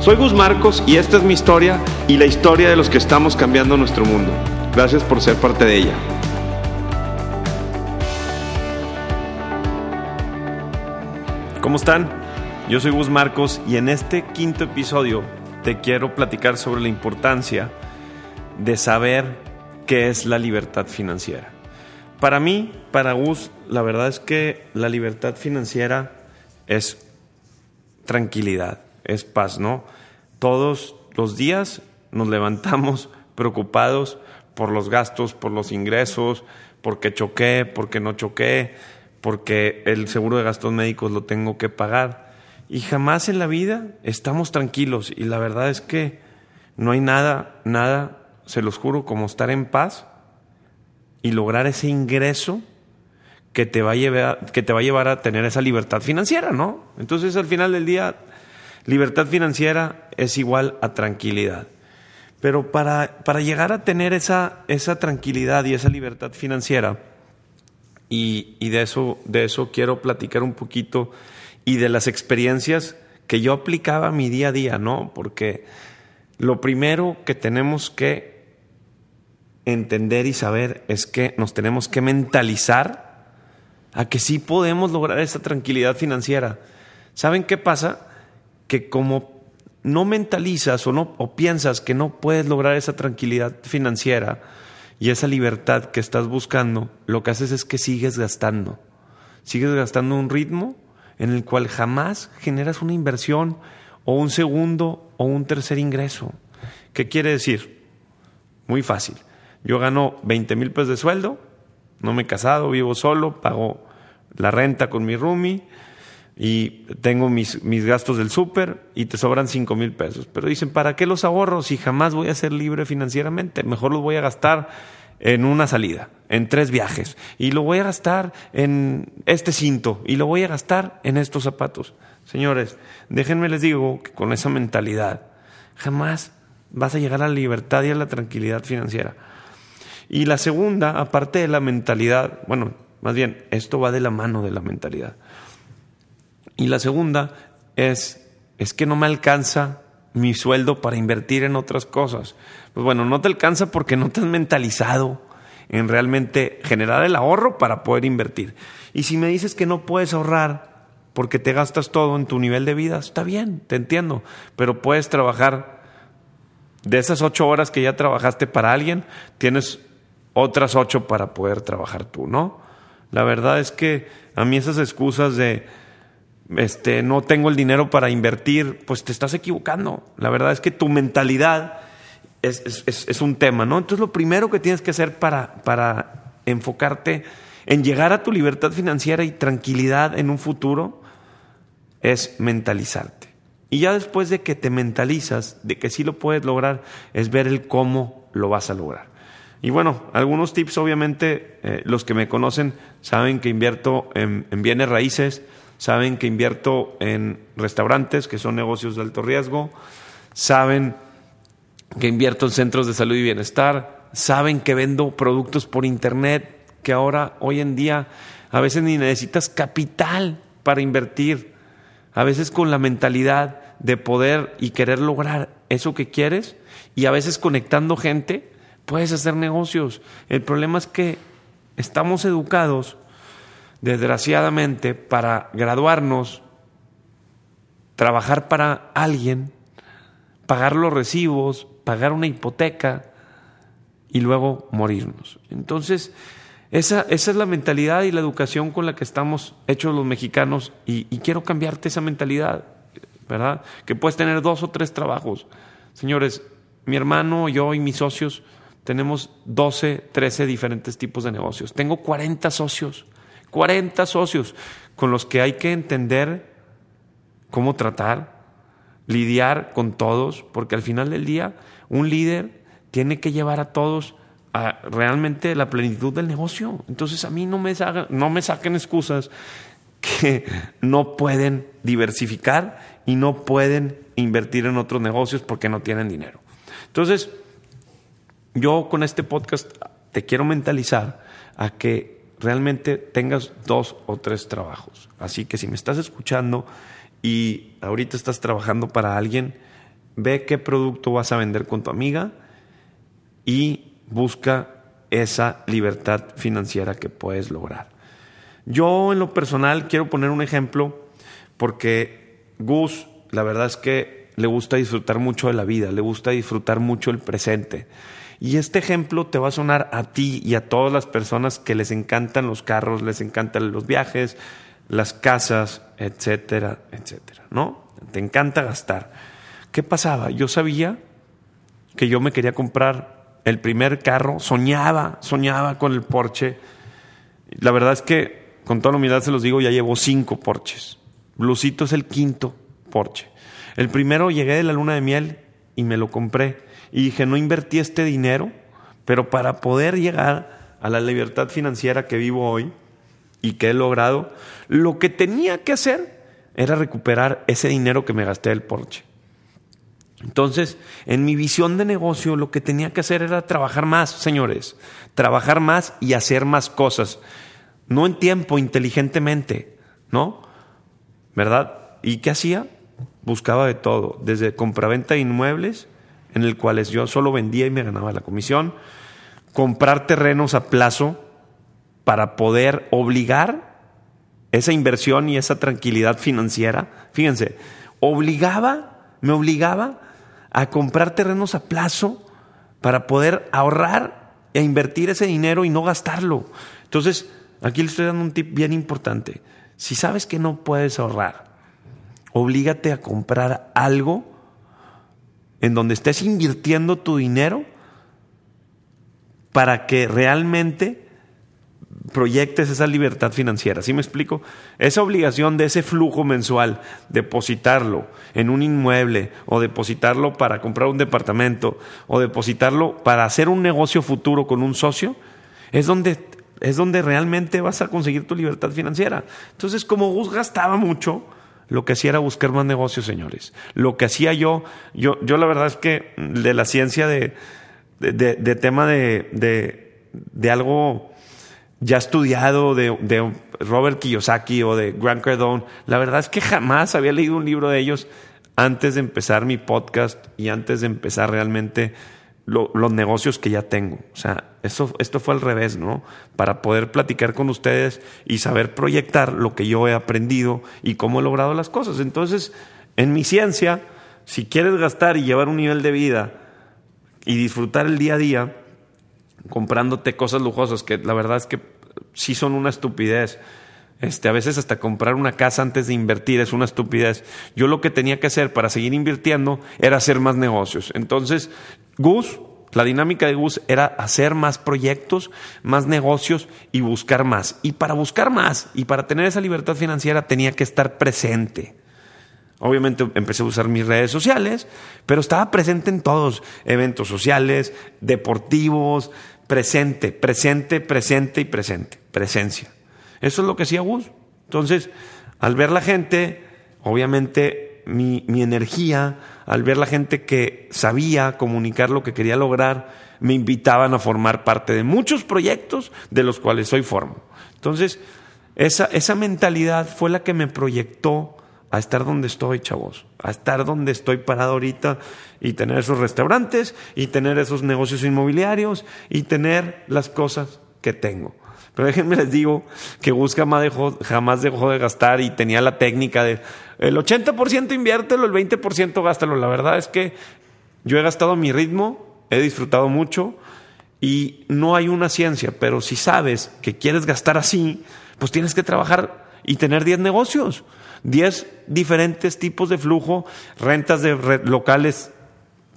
Soy Gus Marcos y esta es mi historia y la historia de los que estamos cambiando nuestro mundo. Gracias por ser parte de ella. ¿Cómo están? Yo soy Gus Marcos y en este quinto episodio te quiero platicar sobre la importancia de saber qué es la libertad financiera. Para mí, para Gus, la verdad es que la libertad financiera es tranquilidad, es paz, ¿no? Todos los días nos levantamos preocupados por los gastos, por los ingresos, porque choqué, porque no choqué, porque el seguro de gastos médicos lo tengo que pagar. Y jamás en la vida estamos tranquilos. Y la verdad es que no hay nada, nada, se los juro, como estar en paz y lograr ese ingreso que te va a llevar, que te va a, llevar a tener esa libertad financiera, ¿no? Entonces al final del día Libertad financiera es igual a tranquilidad. Pero para, para llegar a tener esa, esa, tranquilidad y esa libertad financiera, y, y, de, eso, de eso quiero platicar un poquito, y de las experiencias que yo aplicaba mi día a día, ¿no? Porque lo primero que tenemos que entender y saber es que nos tenemos que mentalizar a que sí podemos lograr esa tranquilidad financiera. ¿Saben qué pasa? Que como no mentalizas o, no, o piensas que no puedes lograr esa tranquilidad financiera y esa libertad que estás buscando, lo que haces es que sigues gastando. Sigues gastando un ritmo en el cual jamás generas una inversión o un segundo o un tercer ingreso. ¿Qué quiere decir? Muy fácil. Yo gano 20 mil pesos de sueldo, no me he casado, vivo solo, pago la renta con mi roomie, y tengo mis, mis gastos del súper y te sobran cinco mil pesos. Pero dicen, ¿para qué los ahorro si jamás voy a ser libre financieramente? Mejor los voy a gastar en una salida, en tres viajes, y lo voy a gastar en este cinto, y lo voy a gastar en estos zapatos. Señores, déjenme les digo que con esa mentalidad jamás vas a llegar a la libertad y a la tranquilidad financiera. Y la segunda, aparte de la mentalidad, bueno, más bien, esto va de la mano de la mentalidad. Y la segunda es, es que no me alcanza mi sueldo para invertir en otras cosas. Pues bueno, no te alcanza porque no te has mentalizado en realmente generar el ahorro para poder invertir. Y si me dices que no puedes ahorrar porque te gastas todo en tu nivel de vida, está bien, te entiendo, pero puedes trabajar de esas ocho horas que ya trabajaste para alguien, tienes otras ocho para poder trabajar tú, ¿no? La verdad es que a mí esas excusas de este, no tengo el dinero para invertir, pues te estás equivocando. La verdad es que tu mentalidad es, un tema, ¿no? Entonces lo primero que tienes que hacer para, para enfocarte en llegar a tu libertad financiera y tranquilidad en un futuro es mentalizarte. Y ya después de que te mentalizas, de que sí lo puedes lograr, es ver el cómo lo vas a lograr. Y bueno, algunos tips, obviamente, eh, los que me conocen saben que invierto en bienes raíces, saben que invierto en restaurantes, que son negocios de alto riesgo, saben que invierto en centros de salud y bienestar, saben que vendo productos por internet, que ahora, hoy en día, a veces ni necesitas capital para invertir, a veces con la mentalidad de poder y querer lograr eso que quieres y a veces conectando gente, puedes hacer negocios. El problema es que estamos educados desgraciadamente, para graduarnos, trabajar para alguien, pagar los recibos, pagar una hipoteca y luego morirnos. Entonces, esa, esa es la mentalidad y la educación con la que estamos hechos los mexicanos y, y quiero cambiarte esa mentalidad, ¿verdad? Que puedes tener dos o tres trabajos. Señores, mi hermano, yo y mis socios tenemos 12, 13 diferentes tipos de negocios. Tengo 40 socios. 40 socios con los que hay que entender cómo tratar, lidiar con todos, porque al final del día un líder tiene que llevar a todos a realmente la plenitud del negocio. Entonces a mí no me, no me saquen excusas que no pueden diversificar y no pueden invertir en otros negocios porque no tienen dinero. Entonces, yo con este podcast te quiero mentalizar a que realmente tengas dos o tres trabajos. Así que si me estás escuchando y ahorita estás trabajando para alguien, ve qué producto vas a vender con tu amiga y busca esa libertad financiera que puedes lograr. Yo en lo personal quiero poner un ejemplo porque Gus, la verdad es que le gusta disfrutar mucho de la vida, le gusta disfrutar mucho el presente. Y este ejemplo te va a sonar a ti y a todas las personas que les encantan los carros, les encantan los viajes, las casas, etcétera, etcétera, ¿no? Te encanta gastar. ¿Qué pasaba? Yo sabía que yo me quería comprar el primer carro, soñaba, soñaba con el Porsche. La verdad es que, con toda la humildad se los digo, ya llevo cinco Porsches. Blusito es el quinto Porsche. El primero llegué de la luna de miel y me lo compré y dije, no invertí este dinero, pero para poder llegar a la libertad financiera que vivo hoy y que he logrado, lo que tenía que hacer era recuperar ese dinero que me gasté del Porsche. Entonces, en mi visión de negocio, lo que tenía que hacer era trabajar más, señores, trabajar más y hacer más cosas, no en tiempo, inteligentemente, ¿no? ¿Verdad? ¿Y qué hacía? Buscaba de todo, desde compraventa de inmuebles, en el cual yo solo vendía y me ganaba la comisión, comprar terrenos a plazo para poder obligar esa inversión y esa tranquilidad financiera. Fíjense, obligaba, me obligaba a comprar terrenos a plazo para poder ahorrar e invertir ese dinero y no gastarlo. Entonces, aquí le estoy dando un tip bien importante. Si sabes que no puedes ahorrar, oblígate a comprar algo en donde estés invirtiendo tu dinero para que realmente proyectes esa libertad financiera. ¿Sí me explico? Esa obligación de ese flujo mensual, depositarlo en un inmueble o depositarlo para comprar un departamento o depositarlo para hacer un negocio futuro con un socio, es donde, es donde realmente vas a conseguir tu libertad financiera. Entonces, como Gus gastaba mucho, lo que hacía era buscar más negocios, señores. Lo que hacía yo, yo, yo la verdad es que de la ciencia de, de, tema de, de, algo ya estudiado de, de, Robert Kiyosaki o de Grant Cardone, la verdad es que jamás había leído un libro de ellos antes de empezar mi podcast y antes de empezar realmente los negocios que ya tengo. O sea, eso, esto fue al revés, ¿no? Para poder platicar con ustedes y saber proyectar lo que yo he aprendido y cómo he logrado las cosas. Entonces, en mi ciencia, si quieres gastar y llevar un nivel de vida y disfrutar el día a día, comprándote cosas lujosas, que la verdad es que sí son una estupidez. Este, a veces hasta comprar una casa antes de invertir es una estupidez. Yo lo que tenía que hacer para seguir invirtiendo era hacer más negocios. Entonces, Gus, la dinámica de Gus era hacer más proyectos, más negocios y buscar más. Y para buscar más y para tener esa libertad financiera tenía que estar presente. Obviamente empecé a usar mis redes sociales, pero estaba presente en todos, eventos sociales, deportivos, presente, presente, presente y presente, presencia. Eso es lo que hacía Gus. Entonces, al ver la gente, obviamente mi, mi energía, al ver la gente que sabía comunicar lo que quería lograr, me invitaban a formar parte de muchos proyectos de los cuales soy formo. Entonces, esa, esa mentalidad fue la que me proyectó a estar donde estoy, chavos, a estar donde estoy parado ahorita y tener esos restaurantes y tener esos negocios inmobiliarios y tener las cosas que tengo. Pero déjenme les digo que Busca jamás dejó de gastar y tenía la técnica de el 80% inviértelo, el 20% gástalo. La verdad es que yo he gastado a mi ritmo, he disfrutado mucho y no hay una ciencia, pero si sabes que quieres gastar así, pues tienes que trabajar y tener 10 negocios, 10 diferentes tipos de flujo, rentas de locales,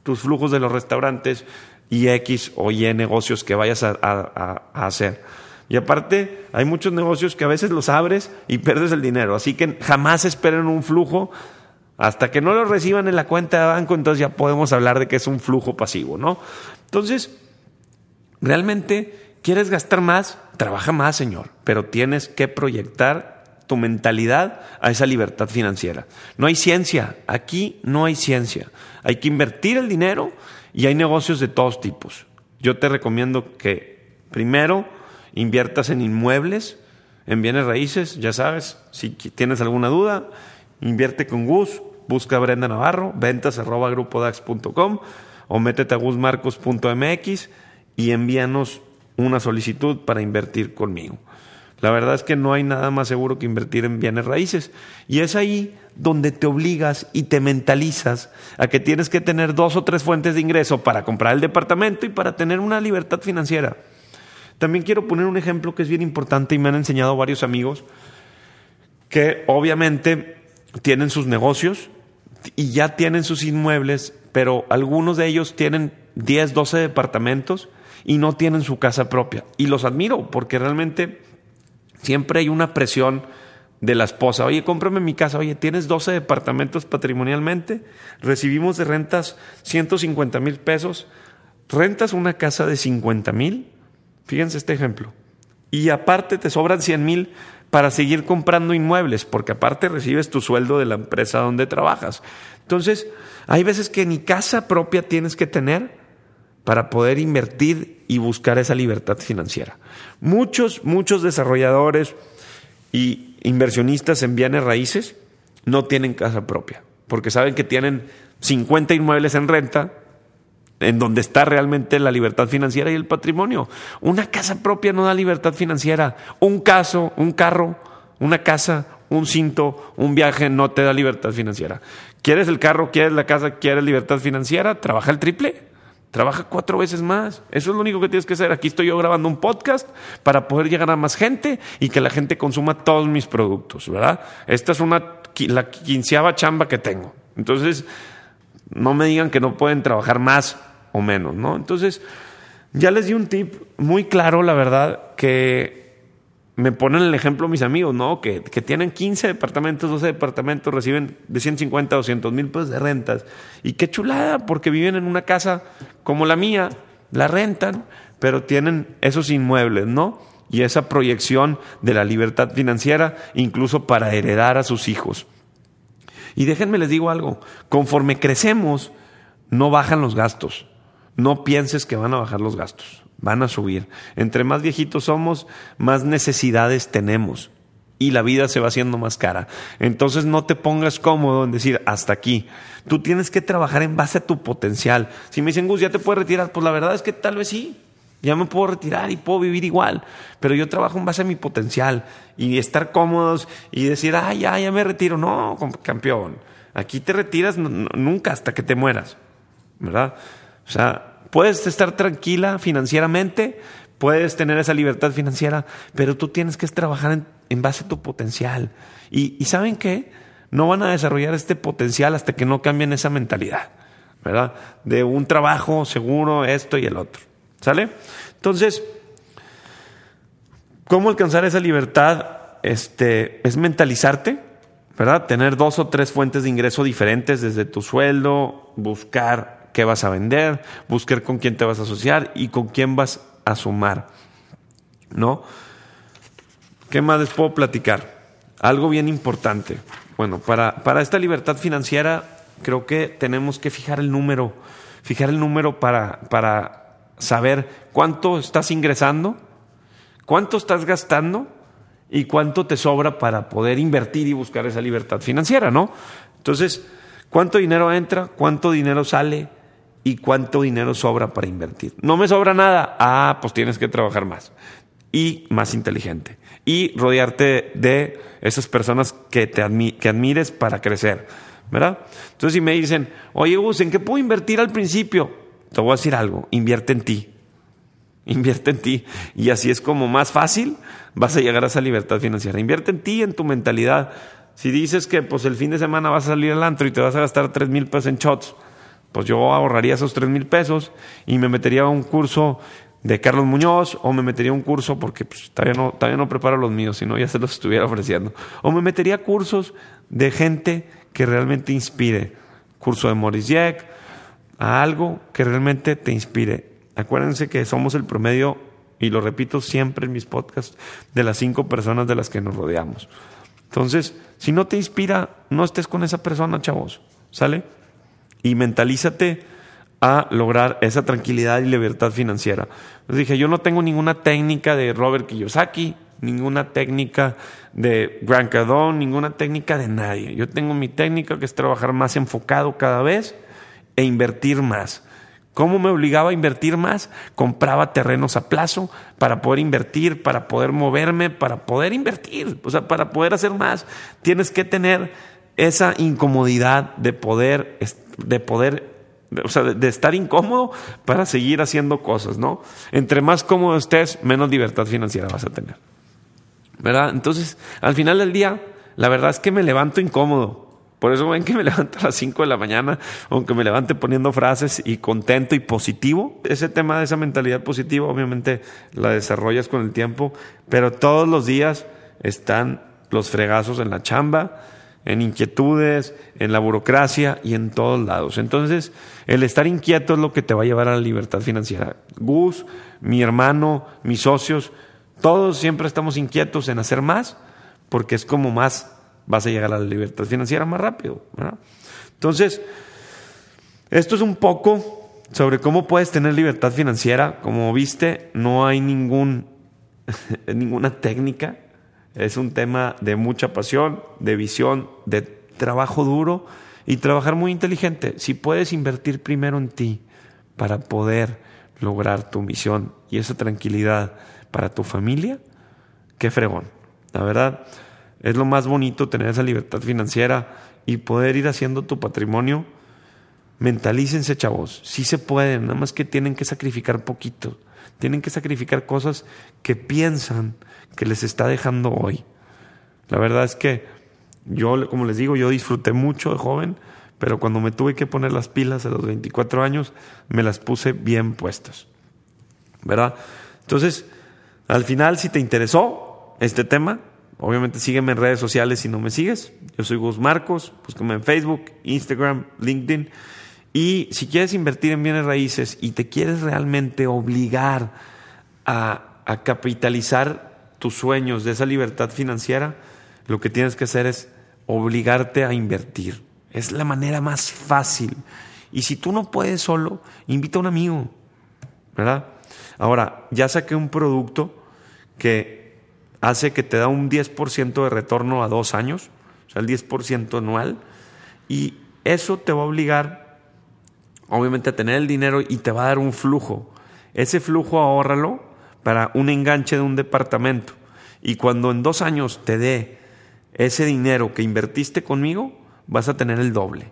tus flujos de los restaurantes y X o Y negocios que vayas a hacer. Y aparte, hay muchos negocios que a veces los abres y pierdes el dinero. Así que jamás esperen un flujo hasta que no lo reciban en la cuenta de banco, entonces ya podemos hablar de que es un flujo pasivo, ¿no? Entonces, realmente quieres gastar más, trabaja más, señor, pero tienes que proyectar tu mentalidad a esa libertad financiera. No hay ciencia, aquí no hay ciencia. Hay que invertir el dinero y hay negocios de todos tipos. Yo te recomiendo que primero inviertas en inmuebles, en bienes raíces, ya sabes, si tienes alguna duda, invierte con Gus, busca a Brenda Navarro, ventas arroba grupodax.com o métete a gusmarcos.mx y envíanos una solicitud para invertir conmigo. La verdad es que no hay nada más seguro que invertir en bienes raíces. Y es ahí donde te obligas y te mentalizas a que tienes que tener dos o tres fuentes de ingreso para comprar el departamento y para tener una libertad financiera. También quiero poner un ejemplo que es bien importante y me han enseñado varios amigos que obviamente tienen sus negocios y ya tienen sus inmuebles, pero algunos de ellos tienen 10, 12 departamentos y no tienen su casa propia. Y los admiro porque realmente siempre hay una presión de la esposa. Oye, cómprame mi casa. Oye, tienes 12 departamentos patrimonialmente. Recibimos de rentas 150 mil pesos. Rentas una casa de 50 mil. Fíjense este ejemplo. Y aparte te sobran 100 mil para seguir comprando inmuebles, porque aparte recibes tu sueldo de la empresa donde trabajas. Entonces, hay veces que ni casa propia tienes que tener para poder invertir y buscar esa libertad financiera. Muchos, muchos desarrolladores y inversionistas en bienes raíces no tienen casa propia, porque saben que tienen 50 inmuebles en renta, en donde está realmente la libertad financiera y el patrimonio. Una casa propia no da libertad financiera. Un caso, un carro, una casa, un cinto, un viaje no te da libertad financiera. ¿Quieres el carro? ¿Quieres la casa? ¿Quieres libertad financiera? Trabaja el triple. Trabaja cuatro veces más. Eso es lo único que tienes que hacer. Aquí estoy yo grabando un podcast para poder llegar a más gente y que la gente consuma todos mis productos, ¿verdad? Esta es una, la quinceava chamba que tengo. Entonces, no me digan que no pueden trabajar más o menos, ¿no? Entonces, ya les di un tip muy claro, la verdad, que me ponen el ejemplo mis amigos, ¿no? Que, que, tienen 15 departamentos, 12 departamentos, reciben de 150 a 200 mil pesos de rentas. Y qué chulada, porque viven en una casa como la mía, la rentan, pero tienen esos inmuebles, ¿no? Y esa proyección de la libertad financiera, incluso para heredar a sus hijos. Y déjenme les digo algo, conforme crecemos, no bajan los gastos. No pienses que van a bajar los gastos, van a subir. Entre más viejitos somos, más necesidades tenemos y la vida se va haciendo más cara. Entonces no te pongas cómodo en decir hasta aquí. Tú tienes que trabajar en base a tu potencial. Si me dicen, Gus, ¿ya te puedes retirar? Pues la verdad es que tal vez sí. Ya me puedo retirar y puedo vivir igual. Pero yo trabajo en base a mi potencial y estar cómodos y decir, ah, ya, ya me retiro. No, campeón. Aquí te retiras nunca hasta que te mueras. ¿Verdad? O sea, puedes estar tranquila financieramente, puedes tener esa libertad financiera, pero tú tienes que trabajar en, base a tu potencial. Y, y, ¿saben qué? No van a desarrollar este potencial hasta que no cambien esa mentalidad, ¿verdad? De un trabajo seguro, esto y el otro. ¿Sale? Entonces, ¿cómo alcanzar esa libertad? Este, es mentalizarte, ¿verdad? Tener dos o tres fuentes de ingreso diferentes desde tu sueldo, buscar qué vas a vender, buscar con quién te vas a asociar y con quién vas a sumar. ¿No? ¿Qué más les puedo platicar? Algo bien importante. Bueno, para, para esta libertad financiera creo que tenemos que fijar el número, fijar el número para, para saber cuánto estás ingresando, cuánto estás gastando y cuánto te sobra para poder invertir y buscar esa libertad financiera, ¿no? Entonces, ¿cuánto dinero entra? ¿Cuánto dinero sale? Y cuánto dinero sobra para invertir. No me sobra nada. Ah, pues tienes que trabajar más y más inteligente y rodearte de esas personas que te que admires para crecer, ¿verdad? Entonces si me dicen, oye Gus, ¿en qué puedo invertir al principio? Te voy a decir algo, invierte en ti. Invierte en ti y así es como más fácil vas a llegar a esa libertad financiera. Invierte en ti, en tu mentalidad. Si dices que pues el fin de semana vas a salir al antro y te vas a gastar tres mil pesos en shots, pues yo ahorraría esos tres mil pesos y me metería a un curso de Carlos Muñoz o me metería a un curso porque pues, todavía, no, todavía no preparo los míos, si no ya se los estuviera ofreciendo. O me metería a cursos de gente que realmente inspire. Curso de Maurice Jack, a algo que realmente te inspire. Acuérdense que somos el promedio, y lo repito siempre en mis podcasts, de las cinco personas de las que nos rodeamos. Entonces, si no te inspira, no estés con esa persona, chavos. ¿Sale? Y mentalízate a lograr esa tranquilidad y libertad financiera. Les dije, yo no tengo ninguna técnica de Robert Kiyosaki, ninguna técnica de Grant Cardone, ninguna técnica de nadie. Yo tengo mi técnica que es trabajar más enfocado cada vez e invertir más. ¿Cómo me obligaba a invertir más? Compraba terrenos a plazo para poder invertir, para poder moverme, para poder invertir, o sea, para poder hacer más. Tienes que tener esa incomodidad de poder, de poder, o sea, de, estar incómodo para seguir haciendo cosas, ¿no? Entre más cómodo estés, menos libertad financiera vas a tener. ¿Verdad? Entonces, al final del día, la verdad es que me levanto incómodo. Por eso ven que me levanto a las 5 de la mañana, aunque me levante poniendo frases y contento y positivo. Ese tema de esa mentalidad positiva, obviamente la desarrollas con el tiempo, pero todos los días están los fregazos en la chamba, en inquietudes, en la burocracia y en todos lados. Entonces, el estar inquieto es lo que te va a llevar a la libertad financiera. Gus, mi hermano, mis socios, todos siempre estamos inquietos en hacer más, porque es como más vas a llegar a la libertad financiera más rápido. Entonces, esto es un poco sobre cómo puedes tener libertad financiera. Como viste, no hay ningún, ninguna técnica. Es un tema de mucha pasión, de visión, de trabajo duro y trabajar muy inteligente. Si puedes invertir primero en ti para poder lograr tu misión y esa tranquilidad para tu familia, qué fregón. La verdad, es lo más bonito tener esa libertad financiera y poder ir haciendo tu patrimonio. Mentalícense, chavos. Sí se pueden, nada más que tienen que sacrificar poquito. Tienen que sacrificar cosas que piensan que les está dejando hoy. La verdad es que yo, como les digo, yo disfruté mucho de joven, pero cuando me tuve que poner las pilas a los 24 años, me las puse bien puestas. ¿Verdad? Entonces, al final, si te interesó este tema, Obviamente sígueme en redes sociales si no me sigues. Yo soy Gus Marcos, búscame en Facebook, Instagram, LinkedIn. Y si quieres invertir en bienes raíces y te quieres realmente obligar a, a capitalizar tus sueños de esa libertad financiera, lo que tienes que hacer es obligarte a invertir. Es la manera más fácil. Y si tú no puedes solo, invita a un amigo. ¿Verdad? Ahora, ya saqué un producto que hace que te da un 10% de retorno a dos años, o sea, el 10% anual, y eso te va a obligar, obviamente, a tener el dinero y te va a dar un flujo. Ese flujo ahórralo para un enganche de un departamento. Y cuando en dos años te dé ese dinero que invertiste conmigo, vas a tener el doble.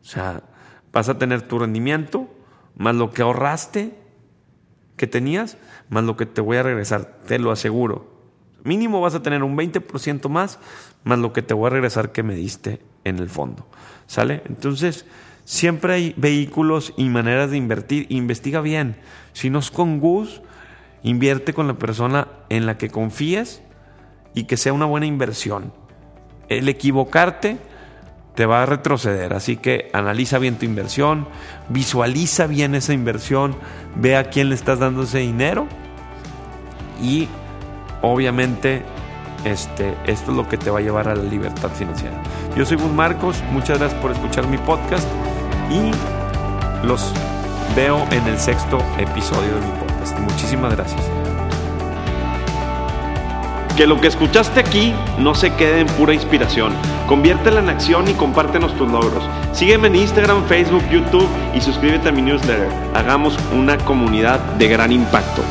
O sea, vas a tener tu rendimiento, más lo que ahorraste que tenías, más lo que te voy a regresar, te lo aseguro. Mínimo vas a tener un 20% más, más lo que te voy a regresar que me diste en el fondo. ¿Sale? Entonces, siempre hay vehículos y maneras de invertir. Investiga bien. Si no es con Gus, invierte con la persona en la que confíes y que sea una buena inversión. El equivocarte te va a retroceder. Así que analiza bien tu inversión, visualiza bien esa inversión, ve a quién le estás dando ese dinero y obviamente este, esto es lo que te va a llevar a la libertad financiera. Yo soy Gus Marcos, muchas gracias por escuchar mi podcast y los veo en el sexto episodio de mi podcast. Muchísimas gracias. Que lo que escuchaste aquí no se quede en pura inspiración. Conviértela en acción y compártenos tus logros. Sígueme en Instagram, Facebook, YouTube y suscríbete a mi newsletter. Hagamos una comunidad de gran impacto.